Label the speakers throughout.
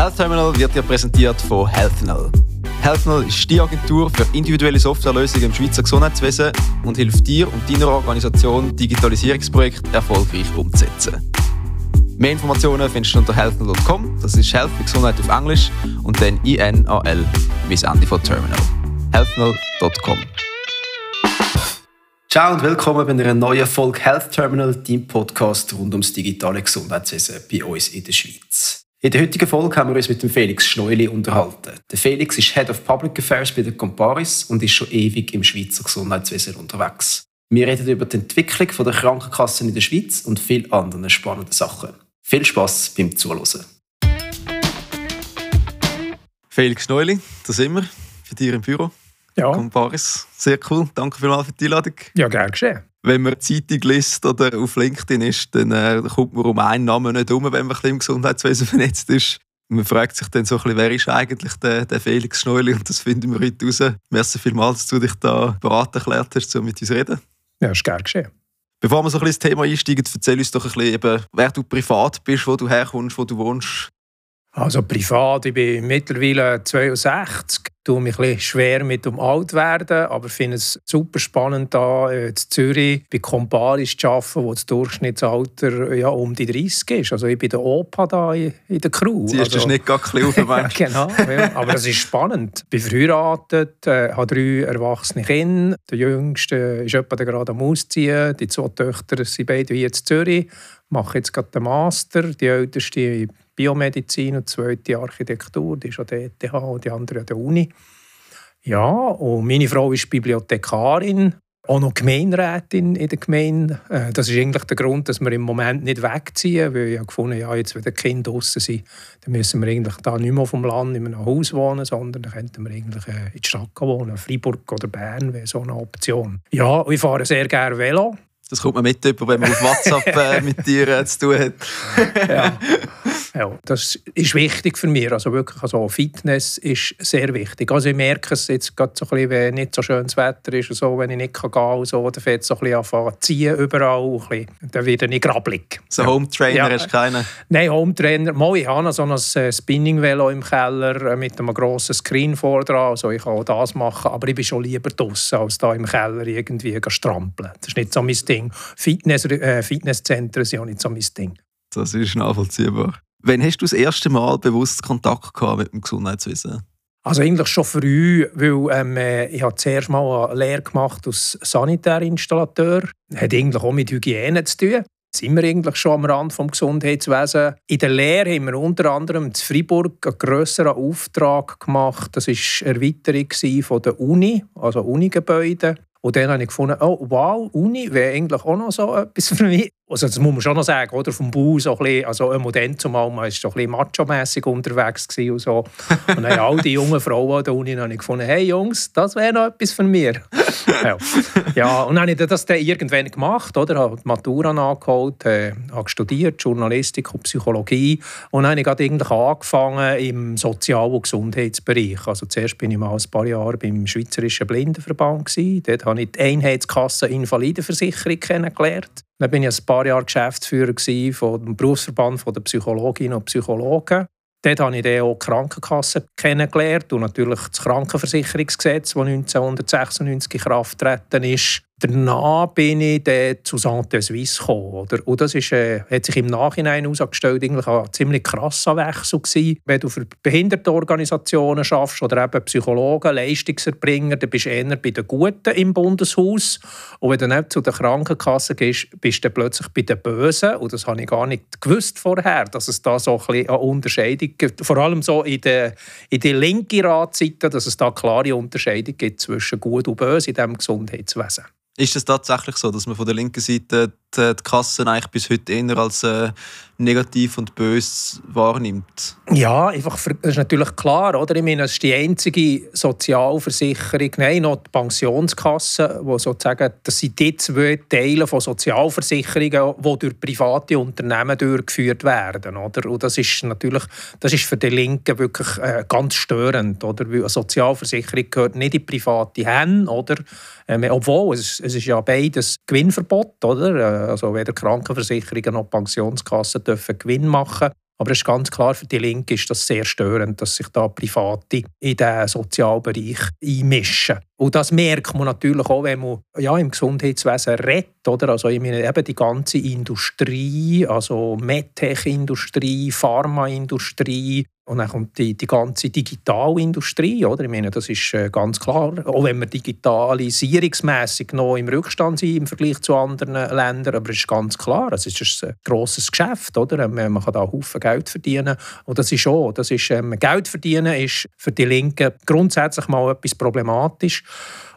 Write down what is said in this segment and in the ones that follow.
Speaker 1: Health Terminal wird dir präsentiert von HealthNull. HealthNull ist die Agentur für individuelle Softwarelösungen im Schweizer Gesundheitswesen und hilft dir und deiner Organisation, Digitalisierungsprojekte erfolgreich umzusetzen. Mehr Informationen findest du unter healthnull.com, das ist Health wie Gesundheit auf Englisch und dann INAL wie das Ende von Terminal. healthnull.com Ciao und willkommen bei einer neuen Folge Health Terminal, deinem Podcast rund ums digitale Gesundheitswesen bei uns in der Schweiz. In der heutigen Folge haben wir uns mit dem Felix Schneuli unterhalten. Der Felix ist Head of Public Affairs bei der Comparis und ist schon ewig im Schweizer Gesundheitswesen unterwegs. Wir reden über die Entwicklung der Krankenkassen in der Schweiz und viele andere spannende Sachen. Viel Spaß beim Zuhören. Felix Schneuli, da sind wir, bei dir im Büro.
Speaker 2: Ja.
Speaker 1: Comparis. Sehr cool. Danke vielmals für die Einladung.
Speaker 2: Ja, gerne geschehen.
Speaker 1: Wenn man Zeitung liest oder auf LinkedIn ist, dann äh, kommt man um einen Namen nicht um, wenn man ein im Gesundheitswesen vernetzt ist. Man fragt sich dann so ein bisschen, wer ist eigentlich der, der Felix Schneuli? Und das finden wir heute raus. Merci vielmals, dass du dich da beraten erklärt hast, um mit uns zu reden.
Speaker 2: Ja, ist gerne geschehen.
Speaker 1: Bevor wir so ein bisschen ins Thema einsteigen, erzähl uns doch ein bisschen, eben, wer du privat bist, wo du herkommst, wo du wohnst.
Speaker 2: Also privat, ich bin mittlerweile 62, tue mich ein schwer mit dem Altwerden, aber finde es super spannend, hier äh, in Zürich bei Comparis zu arbeiten, wo das Durchschnittsalter ja, um die 30 ist. Also ich bin der Opa da in, der Crew.
Speaker 1: Sie ist
Speaker 2: also,
Speaker 1: nicht gar ein auf
Speaker 2: ja, Genau, ja. aber es ist spannend. Ich bin verheiratet, äh, habe drei erwachsene Kinder. Der Jüngste ist etwa gerade am Ausziehen. Die zwei Töchter sind beide hier in Zürich, mache jetzt gerade den Master. Die älteste Biomedizin und die zweite Architektur, die ist an der ETH und die andere an der Uni. Ja, und meine Frau ist Bibliothekarin, auch noch Gemeinderätin in der Gemeinde. Äh, das ist eigentlich der Grund, dass wir im Moment nicht wegziehen, weil ich gefunden ja, jetzt, wenn die Kinder draußen sind, dann müssen wir eigentlich da nicht mehr dem Land in einem Haus wohnen, sondern dann könnten wir eigentlich äh, in der Stadt wohnen. Freiburg oder Bern wäre so eine Option. Ja, ich fahre sehr gerne Velo.
Speaker 1: Das kommt man mit, wenn man auf WhatsApp äh, mit dir äh, zu tun hat.
Speaker 2: ja. ja, das ist wichtig für mich. Also wirklich, also Fitness ist sehr wichtig. Also ich merke es jetzt gerade so ein bisschen, wenn nicht so schönes Wetter ist, so, wenn ich nicht gehen kann, und so, dann fängt es so ein bisschen anfangen zu ziehen überall. Ein bisschen. Dann werde ich grabbelig.
Speaker 1: So Home Trainer ja. hast du keinen?
Speaker 2: Nein, Home Trainer. Mal, ich habe so ein äh, Spinning-Velo im Keller äh, mit einem grossen Screen vor dran. Also ich kann auch das machen, aber ich bin schon lieber draußen als da im Keller irgendwie strampeln. Das ist nicht so mein Ding. Fitness, äh, Fitnesszentren sind auch nicht so mein Ding.
Speaker 1: Das ist nachvollziehbar. Wann hast du das erste Mal bewusst Kontakt gehabt mit dem Gesundheitswesen?
Speaker 2: Also eigentlich schon früh, weil ähm, äh, ich habe zuerst mal eine Lehre gemacht als Sanitärinstallateur. Hat eigentlich auch mit Hygiene zu tun. Sind wir eigentlich schon am Rand des Gesundheitswesens. In der Lehre haben wir unter anderem in Freiburg einen grösseren Auftrag gemacht. Das war eine Erweiterung von der Uni, also Unigebäude. Und dann habe ich gefunden, oh wow, Uni wäre eigentlich auch noch so etwas für mich. Also das muss man schon noch sagen, oder? Vom Bau so ein bisschen, also im Moment zumal, man war so ein bisschen macho-mässig unterwegs und so. Und dann all die jungen Frauen an der Uni habe ich gefunden, hey Jungs, das wäre noch etwas für mich. ja. ja, und dann habe ich das dann irgendwann gemacht, oder? Habe die Matura nachgeholt, äh, habe studiert, Journalistik und Psychologie. Und dann habe ich gerade eigentlich angefangen im Sozial- und Gesundheitsbereich. Also zuerst bin ich mal ein paar Jahre beim Schweizerischen Blindenverband gewesen. Dort habe ich die Einheitskasse Invalidenversicherung kennengelernt. Dann bin ich ein paar Jahre Geschäftsführer vom Berufsverband der Psychologinnen und Psychologen. Dort habe ich dann auch die Krankenkasse kennengelernt und natürlich das Krankenversicherungsgesetz, das 1996 in Kraft getreten ist. Danach bin ich dann zu Santé Suisse gekommen. Oder? Und das ist, äh, hat sich im Nachhinein herausgestellt, eigentlich ein ziemlich krasser Wechsel gewesen. Wenn du für Behindertenorganisationen schaffst oder eben Psychologen, Leistungserbringer, dann bist du eher bei den Guten im Bundeshaus. Und wenn du nicht zu der Krankenkasse gehst, bist du plötzlich bei den Bösen. Und das habe ich gar nicht gewusst vorher, dass es da so ein eine Unterscheidung gibt. Vor allem so in der, in der linken Ratseite, dass es da klare Unterscheidung gibt zwischen Gut und Böse in diesem Gesundheitswesen.
Speaker 1: Ist es tatsächlich so, dass man von der linken Seite die, die Kassen eigentlich bis heute eher als äh, negativ und böse wahrnimmt?
Speaker 2: Ja, einfach, das ist natürlich klar, oder? Ich meine, es ist die einzige Sozialversicherung, nein, noch die Pensionskasse, wo sozusagen, das sind die zwei Teile von Sozialversicherungen, die durch private Unternehmen durchgeführt werden, oder? Und das ist natürlich, das ist für die Linken wirklich äh, ganz störend, oder? Weil eine Sozialversicherung gehört nicht in private Hände, oder? Ähm, obwohl, es es ist ja beides Gewinnverbot, oder? Also weder Krankenversicherungen noch Pensionskassen dürfen Gewinn machen. Aber es ist ganz klar, für die Linke ist das sehr störend, dass sich da Private in diesen Sozialbereich einmischen. Und das merkt man natürlich auch, wenn man ja, im Gesundheitswesen redet. Oder? Also ich meine, eben die ganze Industrie, also MedTech-Industrie, Pharmaindustrie, und dann kommt die, die ganze Digitalindustrie, oder? Ich meine, das ist äh, ganz klar. Auch wenn wir digitalisierungsmässig noch im Rückstand sind im Vergleich zu anderen Ländern, aber es ist ganz klar, es ist ein grosses Geschäft, oder? Ähm, man kann da Haufen Geld verdienen. Und das ist auch, das ist, ähm, Geld verdienen ist für die Linken grundsätzlich mal etwas problematisch.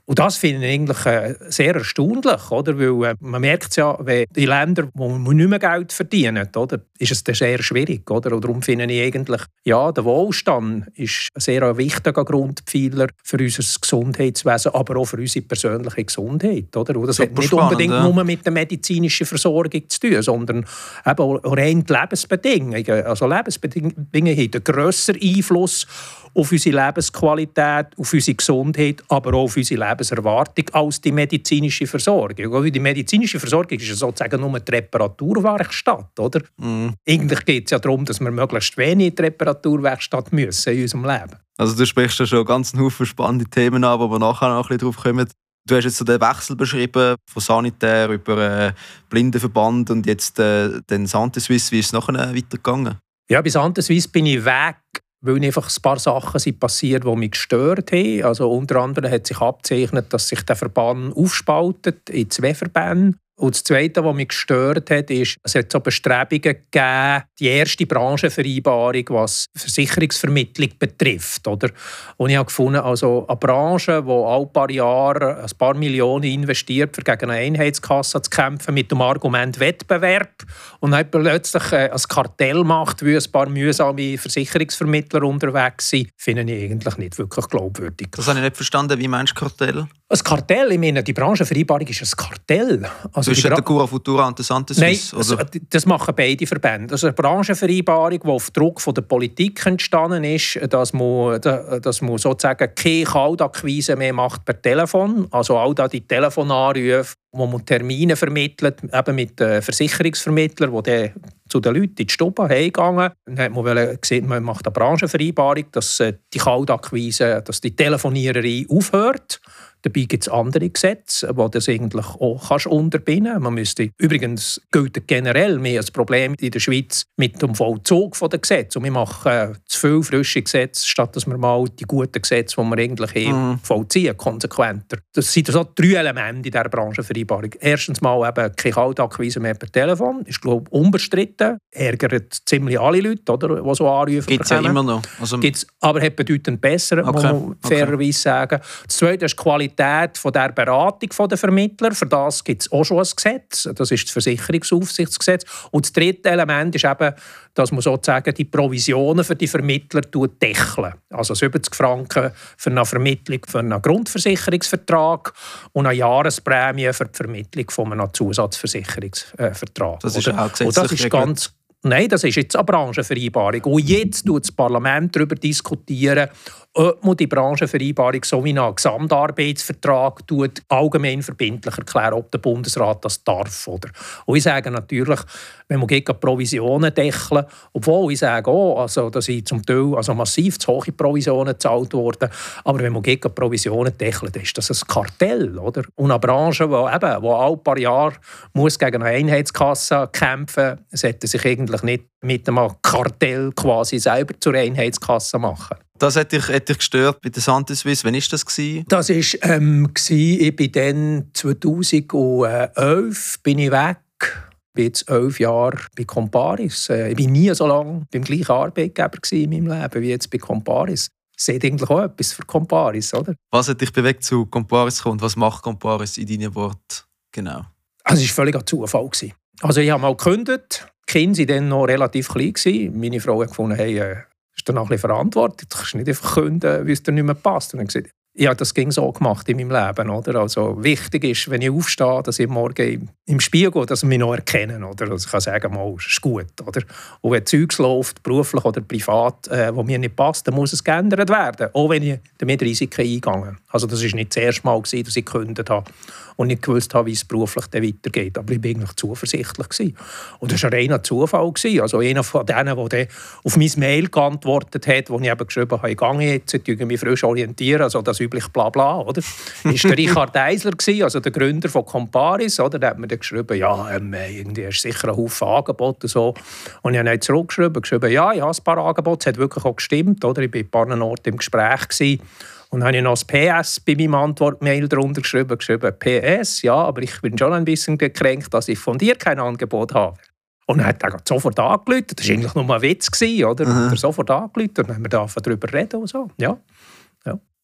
Speaker 2: Und das finde ich eigentlich äh, sehr erstaunlich, oder? weil äh, man merkt ja, wenn die Länder, wo man nicht mehr Geld verdienen, oder, ist es dann sehr schwierig. Oder? Und darum finde ich eigentlich, ja, der Wohlstand ist ein sehr wichtiger Grundpfeiler für unser Gesundheitswesen, aber auch für unsere persönliche Gesundheit. Oder? Und das Super hat nicht spannend, unbedingt ja. nur mit der medizinischen Versorgung zu tun, sondern eben auch rein die Lebensbedingungen. Also Lebensbedingungen haben einen grösseren Einfluss auf unsere Lebensqualität, auf unsere Gesundheit, aber auch auf unsere Lebenserwartung als die medizinische Versorgung. Die medizinische Versorgung ist ja sozusagen nur die Reparaturwerkstatt. Oder? Mm. Eigentlich geht es ja darum, dass wir möglichst wenig in die Reparaturwerkstatt müssen in unserem Leben.
Speaker 1: Also du sprichst ja schon ganz viele spannende Themen an, wo wir nachher noch ein bisschen drauf kommen. Du hast jetzt so den Wechsel beschrieben von Sanitär über äh, Blindenverband und jetzt äh, den Santesuisse. Wie ist es nachher weitergegangen?
Speaker 2: Ja, bei Santesuisse bin ich weg weil einfach ein paar Sachen sind passiert, die mich gestört haben. Also unter anderem hat sich abzeichnet, dass sich der Verband aufspaltet in zwei Verbände. Und das Zweite, was mich gestört hat, ist, es hat so Bestrebungen gegeben, die erste Branchenvereinbarung, was Versicherungsvermittlung betrifft. Oder? Und ich habe gefunden, also eine Branche, die alle paar Jahre ein paar Millionen investiert, um gegen eine Einheitskasse zu kämpfen, mit dem Argument Wettbewerb und dann plötzlich äh, ein Kartell macht, wie ein paar mühsame Versicherungsvermittler unterwegs sind, finde ich eigentlich nicht wirklich glaubwürdig.
Speaker 1: Das habe ich nicht verstanden. Wie meinst du Kartell?
Speaker 2: Ein Kartell, ich meine, die Branchenvereinbarung ist ein Kartell.
Speaker 1: Also Zwischen der Cura Futura und der Suisse?
Speaker 2: Nein, also, das machen beide Verbände. Also eine Branchenvereinbarung, die auf Druck von der Politik entstanden ist, dass man, dass man sozusagen keine Kaltakquise mehr macht per Telefon. Also all da die Telefonanrufe, wo man Termine vermittelt, eben mit Versicherungsvermittlern, die dann zu den Leuten in die Stube heimgegangen. Dann hat man gesehen, man macht eine Branchenvereinbarung, dass äh, die Kaltakquise, dass die Telefoniererei aufhört. Dabei gibt es andere Gesetze, die das eigentlich auch kannst unterbinden Man müsste Übrigens gilt generell mehr als Problem in der Schweiz mit dem Vollzug der Gesetze. Und wir machen äh, zu viele frische Gesetze, statt dass wir mal die guten Gesetze, die wir eigentlich haben, mm. vollziehen, konsequenter. Das sind so drei Elemente in dieser Branchenvereinbarung. Erstens mal eben keine Kaltakquise mehr per Telefon. Ist, glaube ich, unbestritten. Ärgert ziemlich alle Leute, oder, die so anrufen.
Speaker 1: Gibt es ja immer noch.
Speaker 2: Also, Gibt's, aber hat bedeutend besser, okay. muss man fairerweise okay. sagen. Das Zweite ist Qualität Qualität von der Beratung der Vermittler. Für das gibt es auch schon ein Gesetz. Das ist das Versicherungsaufsichtsgesetz. Und das dritte Element ist eben, dass man sozusagen die Provisionen für die Vermittler deckeln. Also 70 Franken für eine Vermittlung für einen Grundversicherungsvertrag und eine Jahresprämie für die Vermittlung von einem Zusatzversicherungsvertrag.
Speaker 1: Das ist auch gesetzlich Und
Speaker 2: das ist ganz Nein, das ist jetzt eine Branchenvereinbarung. Und jetzt diskutiert das Parlament darüber, diskutieren, ob man die Branchenvereinbarung so wie einen Gesamtarbeitsvertrag tut, allgemein verbindlich erklären, ob der Bundesrat das darf. Oder? Und ich sage natürlich, wenn man gegen Provisionen deckeln, obwohl ich sage auch, also, dass ich zum Teil also massiv zu hohe Provisionen gezahlt worden, aber wenn man gegen Provisionen deckelt, ist das ein Kartell. Oder? Und eine Branche, die eben, wo alle paar Jahre muss gegen eine Einheitskasse kämpfen muss, sollte sich eigentlich nicht mit einem Kartell quasi selber zur Einheitskasse machen.
Speaker 1: Das hat dich, hat dich gestört bei der Santiswiss. Wann war das? Gewesen?
Speaker 2: Das war, ähm, ich bin dann 2011 bin ich weg. Ich bin jetzt elf Jahre bei Comparis. Äh, ich war nie so lange beim gleichen Arbeitgeber in meinem Leben wie jetzt bei Comparis. Ist eigentlich auch etwas für Comparis, oder?
Speaker 1: Was hat dich bewegt, zu Comparis zu kommen? Was macht Comparis in deinen Worten genau?
Speaker 2: Also es war völlig ein Zufall. Also ich habe mal gekündigt. Die Kinder waren dann noch relativ klein. Meine Frau hat gefunden, hey, äh, ist dann auch ein verantwortlich. Du kannst nicht einfach künden, weil es dir nicht mehr passt. Und dann gesagt, ja, das ging so gemacht in meinem Leben, oder? Also wichtig ist, wenn ich aufstehe, dass ich morgen im Spiegel, dass sie mich noch erkennen, oder? Also ich kann sagen, mal, ist gut, oder? Und wenn Zeugs läuft, beruflich oder privat, äh, wo mir nicht passt, dann muss es geändert werden, auch wenn ich damit Risiken eingehe. Also das war nicht das erste Mal, gewesen, dass ich gekündigt habe und nicht gewusst habe, wie es beruflich dann weitergeht. Aber ich war eigentlich zuversichtlich. Gewesen. Und das war ein reiner Zufall. Gewesen. Also einer von denen, der auf mein Mail geantwortet hat, wo ich eben geschrieben habe, ich gehe jetzt, ich mich frisch orientieren, also das übliche Blabla, oder? ist der Richard Eisler, gewesen, also der Gründer von Comparis, oder? Der hat mir dann geschrieben, ja, ähm, irgendwie hast sicher einen Haufen Angebote so. Und ich habe dann zurückgeschrieben, geschrieben, ja, ich habe ein paar Angebote, es hat wirklich auch gestimmt, oder? Ich war bei ein paar Orten im Gespräch gewesen. Und dann habe ich noch das PS bei meinem Antwortmail darunter geschrieben, geschrieben, PS, ja, aber ich bin schon ein bisschen gekränkt, dass ich von dir kein Angebot habe. Und dann hat er sofort angerufen. Das war eigentlich nur ein Witz, gewesen, oder? Mhm. Er sofort angerufen und dann haben wir darüber reden und so. Ja.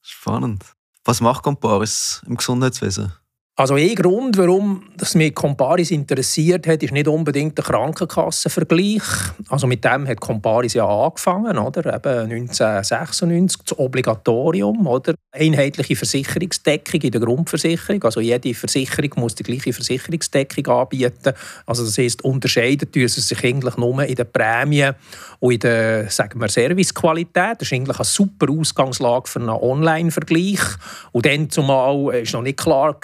Speaker 1: Spannend. Was macht Comparis im Gesundheitswesen?
Speaker 2: Also ein Grund, warum das mich Comparis interessiert hat, ist nicht unbedingt der Krankenkassenvergleich. Also mit dem hat Comparis ja angefangen, oder? Eben 1996, das Obligatorium, oder? Einheitliche Versicherungsdeckung in der Grundversicherung. Also jede Versicherung muss die gleiche Versicherungsdeckung anbieten. Also das heißt, unterscheidet sie sich eigentlich nur in der Prämie und in der, sagen wir, Servicequalität. Das ist eigentlich eine super Ausgangslage für einen Online-Vergleich. Und dann zumal war noch nicht klar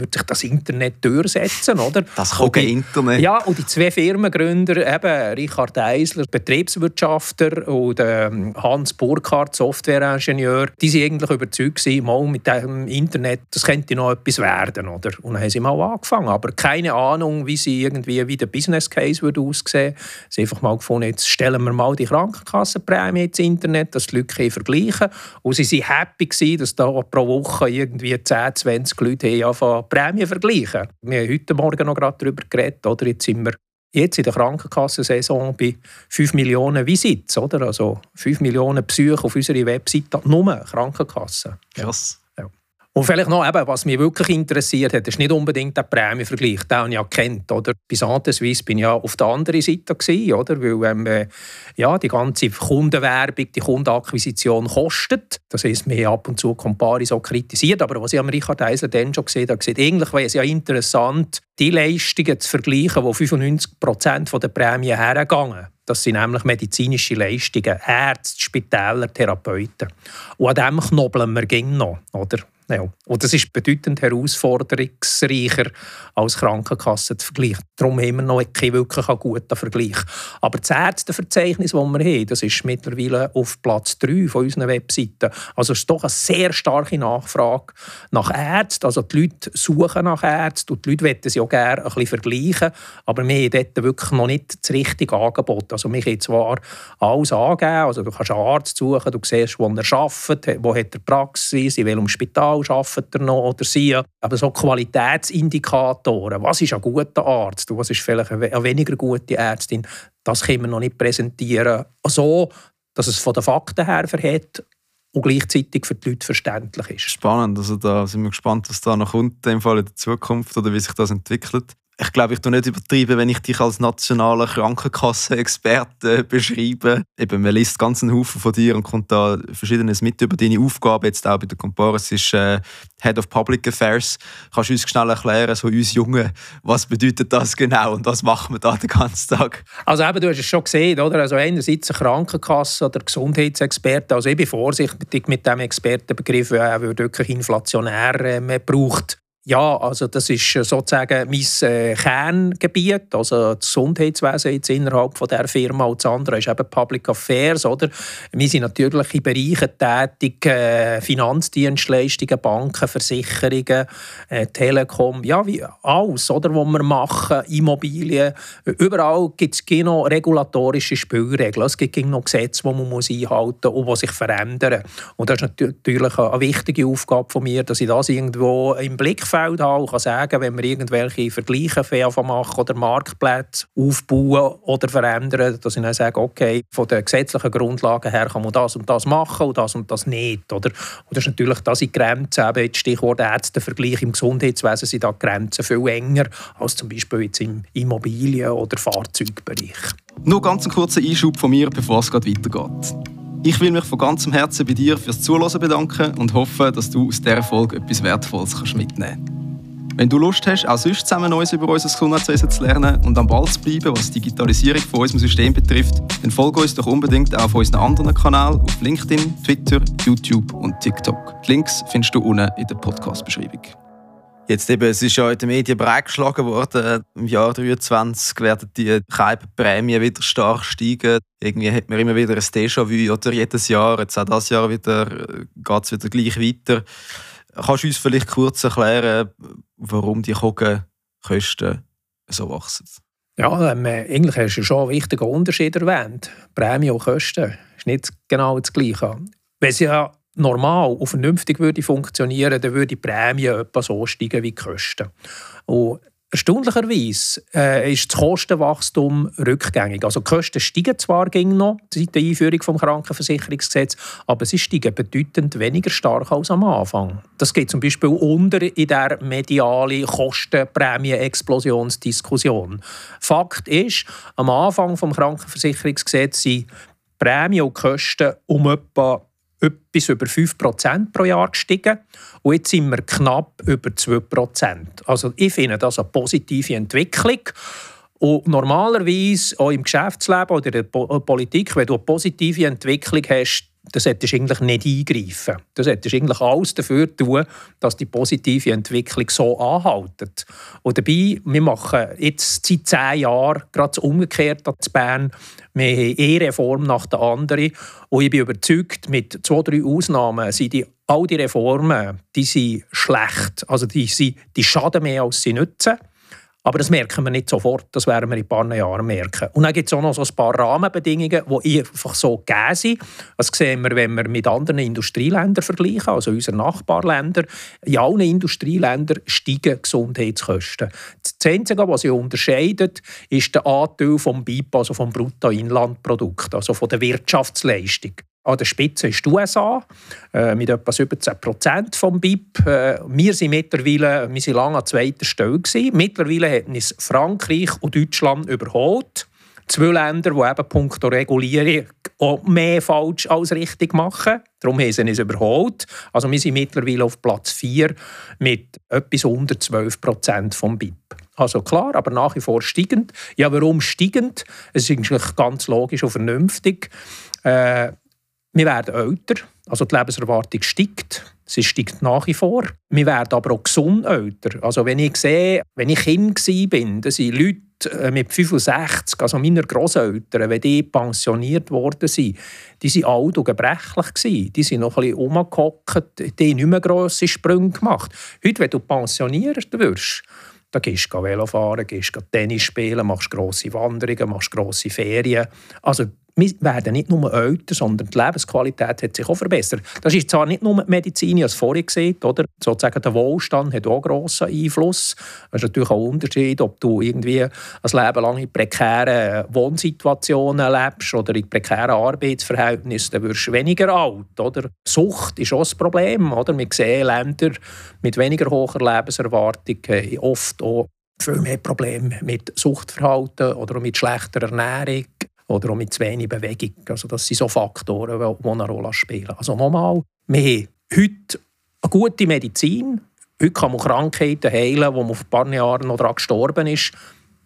Speaker 2: wird sich das Internet durchsetzen, oder?
Speaker 1: Das kommt Internet.
Speaker 2: Ja, und die zwei Firmengründer, eben Richard Eisler, Betriebswirtschaftler und ähm, Hans Burkhardt, Softwareingenieur, die waren eigentlich überzeugt gewesen, mal mit dem Internet, das könnte noch etwas werden, oder? Und dann haben sie mal angefangen, aber keine Ahnung, wie sie irgendwie, wie der Business Case würde aussehen. Sie haben einfach mal gefunden, jetzt stellen wir mal die Krankenkassenprämie ins Internet, dass die Leute vergleichen können. Und sie waren happy gewesen, dass da pro Woche irgendwie 10, 20 Leute haben Prämien vergleichen. Wir haben heute Morgen noch gerade darüber geredet, oder? Jetzt sind wir jetzt in der Krankenkassensaison bei 5 Millionen Visits, oder? Also 5 Millionen Besuche auf unserer Webseite, nur Krankenkassen.
Speaker 1: Krass.
Speaker 2: Und vielleicht noch, eben, was mich wirklich interessiert hat, ist nicht unbedingt der Prämienvergleich, den ich ja kennt. Oder? Bei Sante Suisse bin ich ja auf der anderen Seite, gewesen, oder? weil ähm, äh, ja, die ganze Kundenwerbung, die Kundenakquisition kostet. Das wir haben ab und zu Compari so kritisiert, aber was ich am Richard Eisler dann schon gesehen habe, gesagt, eigentlich wäre es ja interessant, die Leistungen zu vergleichen, die 95 Prozent der Prämie hergehen. Das sind nämlich medizinische Leistungen, Ärzte, Spitäler, Therapeuten. Und an dem knobeln wir noch, oder? Ja. Und das ist bedeutend herausforderungsreicher als Krankenkassen zu vergleichen. Darum haben wir noch keinen wirklich guten Vergleich. Aber das Ärzteverzeichnis, das wir haben, das ist mittlerweile auf Platz 3 von unseren Webseiten. Also es ist doch eine sehr starke Nachfrage nach Ärzten. Also die Leute suchen nach Ärzten und die Leute wollen sie auch gerne ein bisschen vergleichen. Aber wir haben dort wirklich noch nicht das richtige Angebot. Also wir können zwar alles angeben, also du kannst einen Arzt suchen, du siehst, wo er arbeitet, wo hat er Praxis, in welchem Spital arbeitet er noch oder sie. Aber so Qualitätsindikatoren, was ist ein guter Arzt und was ist vielleicht eine weniger gute Ärztin, das können wir noch nicht präsentieren. So, dass es von den Fakten her verhält und gleichzeitig für die Leute verständlich ist.
Speaker 1: Spannend, also da sind wir gespannt, was da noch kommt in, in der Zukunft oder wie sich das entwickelt ich glaube, ich tue nicht übertreiben, wenn ich dich als nationaler Krankenkassenexperte beschreibe. Eben, man liest ganz einen Haufen von dir und kommt da Verschiedenes mit über deine Aufgabe. Jetzt auch bei der Comparis ist äh, Head of Public Affairs. Kannst du uns schnell erklären, so uns Jungen, was bedeutet das genau und was machen wir da den ganzen Tag?
Speaker 2: Also eben, du hast es schon gesehen, oder? Also einerseits eine Krankenkasse oder Gesundheitsexperte. Also ich bin vorsichtig mit dem Expertenbegriff, der wirklich inflationär äh, braucht. Ja, also das ist äh, sozusagen mein äh, Kerngebiet, also das Gesundheitswesen jetzt innerhalb von der Firma und das andere ist eben Public Affairs, oder? Wir sind natürlich in Bereichen tätig, äh, Finanzdienstleistungen, Banken, Versicherungen, Telekom, ja, wie alles, oder, was wir machen, Immobilien. Überall gibt es noch regulatorische Spielregeln, es gibt noch Gesetze, die man einhalten muss und die sich verändern. Und das ist natürlich eine wichtige Aufgabe von mir, dass ich das irgendwo im Blick Blickfeld habe und kann sagen, wenn wir irgendwelche Vergleiche machen oder Marktplätze aufbauen oder verändern, dass ich dann sage, okay, von den gesetzlichen Grundlagen her kann man das und das machen und das und das nicht. Oder? Und das ist natürlich das in Grenzen, eben jetzt Stichwort Ärztevergleich im Gesundheitswesen sind da Grenzen viel enger als zum Beispiel jetzt im Immobilien- oder Fahrzeugbereich.
Speaker 1: Nur ganz einen kurzen Einschub von mir, bevor es weitergeht. Ich will mich von ganzem Herzen bei dir fürs Zuhören bedanken und hoffe, dass du aus dieser Folge etwas Wertvolles kannst mitnehmen kannst. Wenn du Lust hast, auch sonst zusammen Neues über unser Gesundheitswesen zu lernen und am Ball zu bleiben, was die Digitalisierung von unserem System betrifft, dann folge uns doch unbedingt auch auf unseren anderen Kanälen auf LinkedIn, Twitter, YouTube und TikTok. Die Links findest du unten in der Podcast-Beschreibung. Jetzt eben, es ist ja in den Medien breitgeschlagen worden, im Jahr 2023 werden die Prämien wieder stark steigen. Irgendwie hat man immer wieder ein Déjà-vu, oder jedes Jahr, jetzt auch dieses Jahr wieder, äh, geht es wieder gleich weiter. Kannst du uns vielleicht kurz erklären, warum die Kosten so wachsen?
Speaker 2: Ja, ähm, eigentlich hast du schon einen wichtigen Unterschied erwähnt. Prämie und Kosten ist nicht genau das Gleiche. Wenn sie ja normal und vernünftig würde funktionieren, dann würde die Prämie etwa so steigen wie die Kosten. Und Erstaunlicherweise äh, ist das Kostenwachstum rückgängig. Also die Kosten steigen zwar noch seit der Einführung des Krankenversicherungsgesetzes, aber sie steigen bedeutend weniger stark als am Anfang. Das geht zum Beispiel unter in der medialen Kostenprämie-Explosionsdiskussion. Fakt ist, am Anfang des Krankenversicherungsgesetzes sind Prämien und Kosten um etwa etwas über 5% pro Jahr gestiegen und jetzt sind wir knapp über 2%. Also ich finde das eine positive Entwicklung. Und normalerweise, auch im Geschäftsleben oder in der Politik, wenn du eine positive Entwicklung hast, das solltest du eigentlich nicht eingreifen. Du solltest eigentlich alles dafür tun, dass die positive Entwicklung so anhält. Und dabei, wir machen jetzt seit zehn Jahren gerade das Umgekehrte zu Bern. Wir haben eine Reform nach der anderen. Und ich bin überzeugt, mit zwei, drei Ausnahmen sind die, all die Reformen die sind schlecht. Also die, die schaden mehr, als sie nützen. Aber das merken wir nicht sofort, das werden wir in ein paar Jahren merken. Und dann gibt es auch noch so ein paar Rahmenbedingungen, die einfach so gegeben sind. Das sehen wir, wenn wir mit anderen Industrieländern vergleichen, also unseren Nachbarländern. In allen Industrieländern steigen Gesundheitskosten. Das Einzige, was sie unterscheidet, ist der Anteil vom BIP, also vom Bruttoinlandprodukt, also von der Wirtschaftsleistung. An der Spitze ist die USA äh, mit etwa 17 Prozent vom BIP. Äh, wir sind mittlerweile, wir sind lange an zweiter Stelle gewesen. Mittlerweile haben uns Frankreich und Deutschland überholt. Zwei Länder, die eben punkto Regulierung auch mehr falsch als richtig machen. Darum haben sie uns überholt. Also wir sind mittlerweile auf Platz 4 mit etwas unter 12 Prozent vom BIP. Also klar, aber nach wie vor steigend. Ja, warum steigend? Es ist eigentlich ganz logisch und vernünftig. Äh, wir werden älter, also die Lebenserwartung steigt. Sie steigt nach wie vor. Wir werden aber auch gesund älter. Also wenn ich sehe, wenn ich Kind war, dann sind Leute äh, mit 65, also meiner Großeltern, wenn die pensioniert worden sind, die waren alt und gebrechlich. Die sind noch ein bisschen rumgehockt, die haben nicht mehr grosse Sprünge gemacht. Heute, wenn du pensioniert wirst, da gehst du Velo fahren, gehst Tennis spielen, machst grosse Wanderungen, machst grosse Ferien. Also wir werden nicht nur älter, sondern die Lebensqualität hat sich auch verbessert. Das ist zwar nicht nur die Medizin, ich habe es vorhin gesehen, oder? Sozusagen der Wohlstand hat auch grossen Einfluss. Es ist natürlich auch ein Unterschied, ob du irgendwie ein Leben lang in prekären Wohnsituationen lebst oder in prekären Arbeitsverhältnissen, dann wirst du weniger alt. Oder? Sucht ist auch ein Problem. Oder? Wir sehen Länder mit weniger hoher Lebenserwartung oft auch viel mehr Probleme mit Suchtverhalten oder mit schlechter Ernährung oder auch mit zu wenig Bewegung. Also das sind so Faktoren, die eine Rolle spielen. Also nochmal, wir haben heute eine gute Medizin. Heute kann man Krankheiten heilen, wo man vor ein paar Jahren noch daran gestorben ist.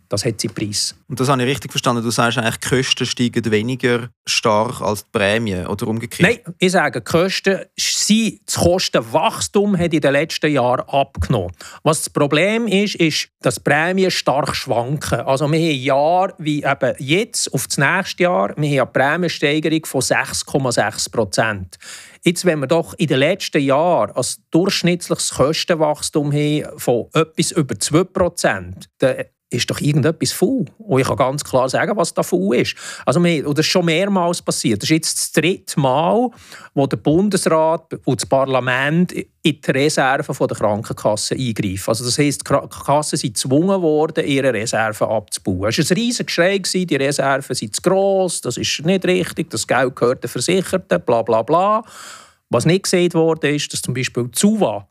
Speaker 2: Das hat seinen Preis.
Speaker 1: Und das habe ich richtig verstanden. Du sagst eigentlich, die Kosten steigen weniger stark als die Prämie oder umgekehrt?
Speaker 2: Nein, ich sage, die Kosten sind, das Kostenwachstum hat in den letzten Jahren abgenommen. Was das Problem ist, ist, dass die Prämien stark schwanken. Also wir haben Jahre wie eben jetzt auf das nächste Jahr, wir haben eine Prämiensteigerung von 6,6 Prozent. Jetzt, wenn wir doch in den letzten Jahren ein durchschnittliches Kostenwachstum haben von etwas über 2 Prozent, dann ist doch irgendetwas faul. Und ich kann ganz klar sagen, was da faul ist. Also, das ist schon mehrmals passiert. Das ist jetzt das dritte Mal, wo der Bundesrat und das Parlament in die Reserven der Krankenkassen eingreifen. Also das heisst, die Kassen sind gezwungen worden, ihre Reserven abzubauen. Es war ein riesiger Schrei, die Reserven sind zu gross, das ist nicht richtig, das Geld gehört den Versicherten, bla bla bla. Was nicht gesehen wurde, ist, dass zum Beispiel die SUVA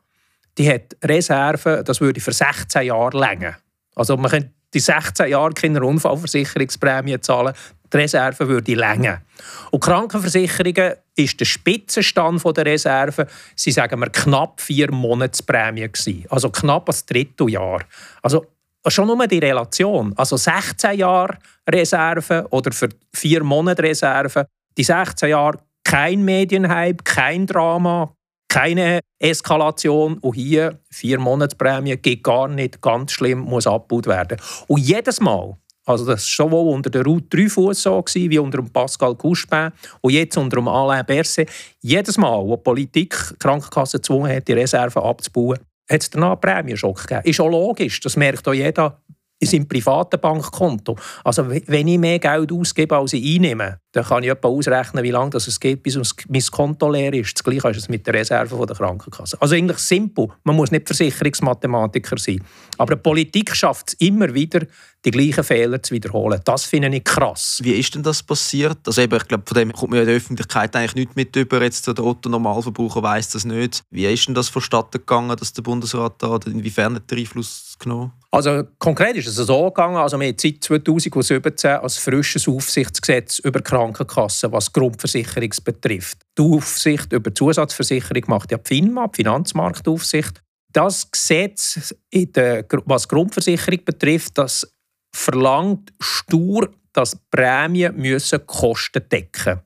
Speaker 2: die hat Reserven, das würde für 16 Jahre länger. Also man könnte die 16 Jahre keine Unfallversicherungsprämie zahlen. Die Reserve würde länger. Und Krankenversicherungen ist der Spitzenstand der Reserve, sie sagen wir, knapp vier Monatsprämie gewesen. Also knapp ein Dritteljahr. Also schon nur die Relation. Also 16 Jahre Reserve oder für vier Monate Reserve. Die 16 Jahre kein Medienhype, kein Drama, keine Eskalation. Und hier vier Monatsprämie geht gar nicht, ganz schlimm, muss abgebaut werden. Und jedes Mal, also das war sowohl unter der Ruth Dreyfus so gewesen, wie unter dem Pascal Couchepin und jetzt unter dem Alain Berset. Jedes Mal, wo die Politik die Krankenkasse gezwungen hat, die Reserven abzubauen, hat es danach einen Prämienschock gegeben. Ist auch logisch, das merkt auch jeder seinem privaten Bankkonto. Also wenn ich mehr Geld ausgebe, als ich einnehme, dann kann ich etwa ausrechnen, wie lange es geht, bis mein Konto leer ist. Das Gleiche ist es mit der Reserve der Krankenkasse. Also eigentlich simpel. Man muss nicht Versicherungsmathematiker sein. Aber die Politik schafft es immer wieder, die gleichen Fehler zu wiederholen. Das finde ich krass.
Speaker 1: Wie ist denn das passiert? Also eben, ich glaube, von dem kommt mir in der Öffentlichkeit eigentlich nicht mit über. Jetzt der Otto Normalverbraucher weiß das nicht. Wie ist denn das vonstatten gegangen, dass der Bundesrat da inwiefern den Einfluss genommen
Speaker 2: also konkret ist es so gegangen, also wir haben seit 2017 als frisches Aufsichtsgesetz über Krankenkassen, was Grundversicherung betrifft. Die Aufsicht über Zusatzversicherung macht ja die FINMA, die Finanzmarktaufsicht. Das Gesetz, der, was Grundversicherung betrifft, das verlangt stur, dass Prämien müssen Kosten decken müssen.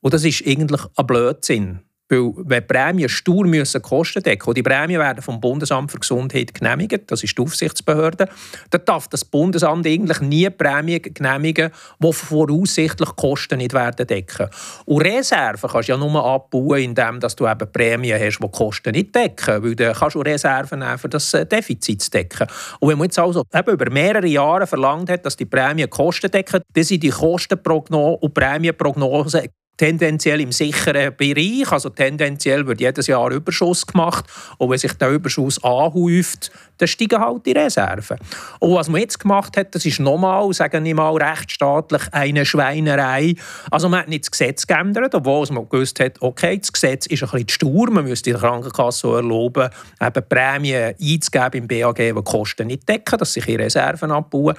Speaker 2: Und das ist eigentlich ein Blödsinn. Weil wenn Prämien stur müssen Kosten decken und die Prämien werden vom Bundesamt für Gesundheit genehmigt, das ist die Aufsichtsbehörde, dann darf das Bundesamt eigentlich nie Prämien genehmigen, die voraussichtlich Kosten nicht werden decken. Und Reserven kannst du ja nur abbauen, indem du eben Prämien hast, die Kosten nicht decken, weil dann kannst du Reserven nehmen, um das äh, Defizit zu decken. Und wenn man jetzt also eben über mehrere Jahre verlangt hat, dass die Prämien Kosten decken, dann sind die Kostenprognosen und Prämienprognosen tendenziell im sicheren Bereich. Also tendenziell wird jedes Jahr Überschuss gemacht. Und wenn sich der Überschuss anhäuft, dann steigen halt die Reserven. Und was man jetzt gemacht hat, das ist nochmal, sagen wir mal, rechtsstaatlich eine Schweinerei. Also man hat nicht das Gesetz geändert, obwohl man gewusst hat, okay, das Gesetz ist ein bisschen stur, man müsste der Krankenkasse erlauben, eben Prämien einzugeben im BAG, die Kosten nicht decken, dass sich ihre Reserven abbauen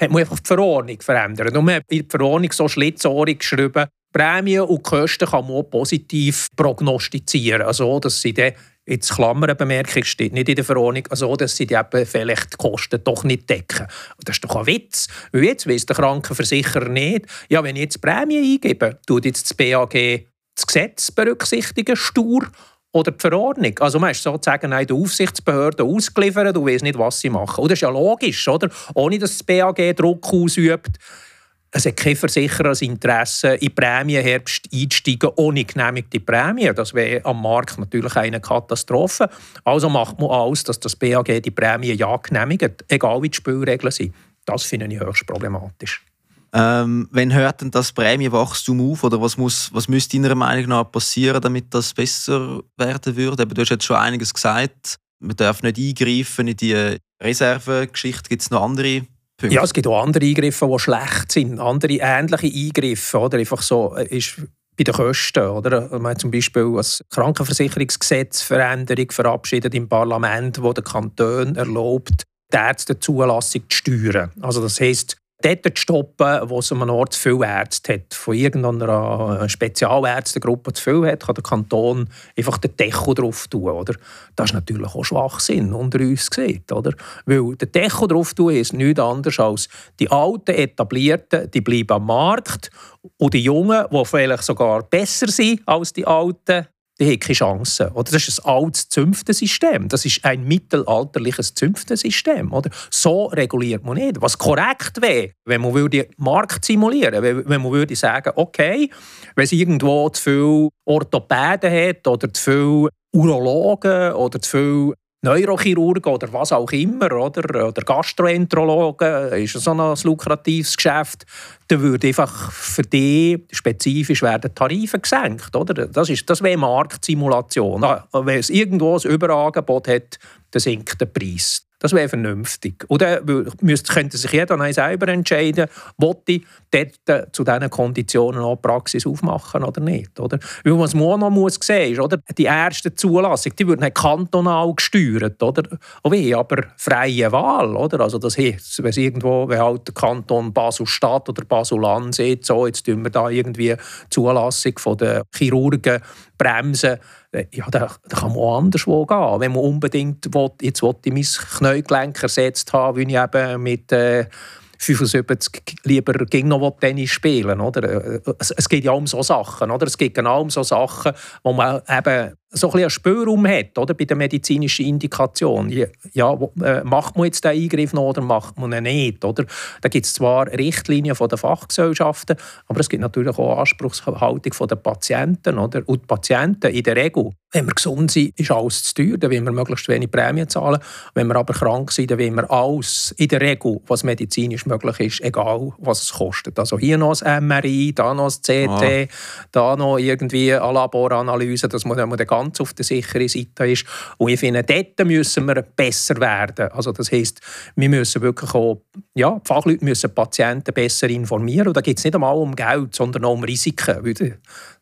Speaker 2: hat man einfach die Verordnung verändert. Und man hat die Verordnung so schlitzohrig geschrieben, Prämien und Kosten kann man auch positiv prognostizieren. Also, dass sie dann Jetzt Klammerbemerkung steht nicht in der Verordnung, also dass sie die eben vielleicht die Kosten doch nicht decken. Das ist doch ein Witz. Weil jetzt weiss der Krankenversicherer nicht, ja, wenn ich jetzt Prämie eingebe, tut jetzt das BAG das Gesetz berücksichtigen, stur, oder die Verordnung. Also man ist sozusagen in der Aufsichtsbehörde ausgeliefert, du weißt nicht, was sie machen. Und das ist ja logisch, oder? Ohne dass das BAG Druck ausübt, es hat kein Versicherer Interesse, in Prämienherbst einzusteigen ohne genehmigte Prämie. Das wäre am Markt natürlich eine Katastrophe. Also macht man aus, dass das BAG die Prämie ja genehmigt, egal wie die Spielregeln sind. Das finde ich höchst problematisch.
Speaker 1: Ähm, wann hört denn das Prämienwachstum auf? Oder was, muss, was müsste deiner Meinung nach passieren, damit das besser werden würde? Du hast jetzt schon einiges gesagt. Man darf nicht eingreifen in die Reservegeschichte. Gibt es noch andere
Speaker 2: Ja, es gibt auch andere Eingriffe, die schlecht sind. Andere ähnliche Eingriffe. Oder? Einfach so äh, ist bei den Kosten. Oder? Man hat zum Beispiel das Krankenversicherungsgesetz Veränderung verabschiedet im Parlament, wo der Kanton erlaubt, die Ärztezulassung zu steuern. Also das heisst, dort zu stoppen, wo es an einem Ort zu viele Ärzte hat. Von irgendeiner äh, Spezialärztegruppe zu viel hat, kann der Kanton einfach den Deko drauf tun. Oder? Das ist natürlich auch Schwachsinn unter uns gesehen. Oder? Weil der Deko drauf tun ist nichts anderes als die alten Etablierten, die bleiben am Markt und die Jungen, die vielleicht sogar besser sind als die Alten, die haben keine Chance. Oder? Das ist ein altes Zünftensystem. Das ist ein mittelalterliches Zünftensystem. Oder? So reguliert man nicht. Was korrekt wäre, wenn man den Markt simulieren würde, wenn man würde sagen, okay, wenn es irgendwo zu viele Orthopäden hat oder zu viele Urologen oder zu viele Neurochirurgen oder was auch immer, oder, oder Gastroenterologen, ist so ein lukratives Geschäft, dann würde einfach für die spezifisch werden Tarife gesenkt. Oder? Das, ist, das wäre Marktsimulation. Wenn es irgendwo ein Überangebot hat, dann sinkt der Preis. Das wäre vernünftig. Oder müsste, könnte sich jeder selber entscheiden, ob ich dort äh, zu diesen Konditionen auch Praxis aufmachen oder nicht. Oder? Weil man auch noch muss sehen ist, oder? die erste Zulassung, die wird nicht kantonal gesteuert. Oder? Auch wie, aber freie Wahl. Oder? Also das heißt, wenn irgendwo, wenn halt der Kanton Basel-Stadt oder Basel-Land sieht, so, jetzt tun wir da irgendwie Zulassung von den Chirurgen bremsen, äh, ja, da, da kann man auch anderswo gehen. Wenn man unbedingt will, jetzt will ich mein Knäugelenk ersetzt haben, wie ich eben mit äh, 75 lieber gegen noch Tennis spielen oder? Es, es geht ja um so Sachen. Oder? Es geht genau um so Sachen, wo man eben so ein bisschen Spürraum hat oder, bei der medizinischen Indikation. Ja, äh, macht man jetzt den Eingriff noch oder macht man ihn nicht? Oder? Da gibt es zwar Richtlinien von der Fachgesellschaften, aber es gibt natürlich auch Anspruchshaltung von der Patienten. Oder? Und die Patienten in der Regel, wenn wir gesund sind, ist alles zu teuer, dann wollen wir möglichst wenig Prämien zahlen. Wenn wir aber krank sind, dann wollen wir alles, in der Regel, was medizinisch möglich ist, egal was es kostet. Also hier noch ein MRI, da noch ein CT, ah. da noch irgendwie eine Laboranalyse, dass man, man den ganz auf der sicheren Seite ist. Und ich finde, dort müssen wir besser werden. Also das heisst, wir müssen wirklich auch, ja, die Fachleute müssen Patienten besser informieren. Und da geht es nicht einmal um Geld, sondern auch um Risiken.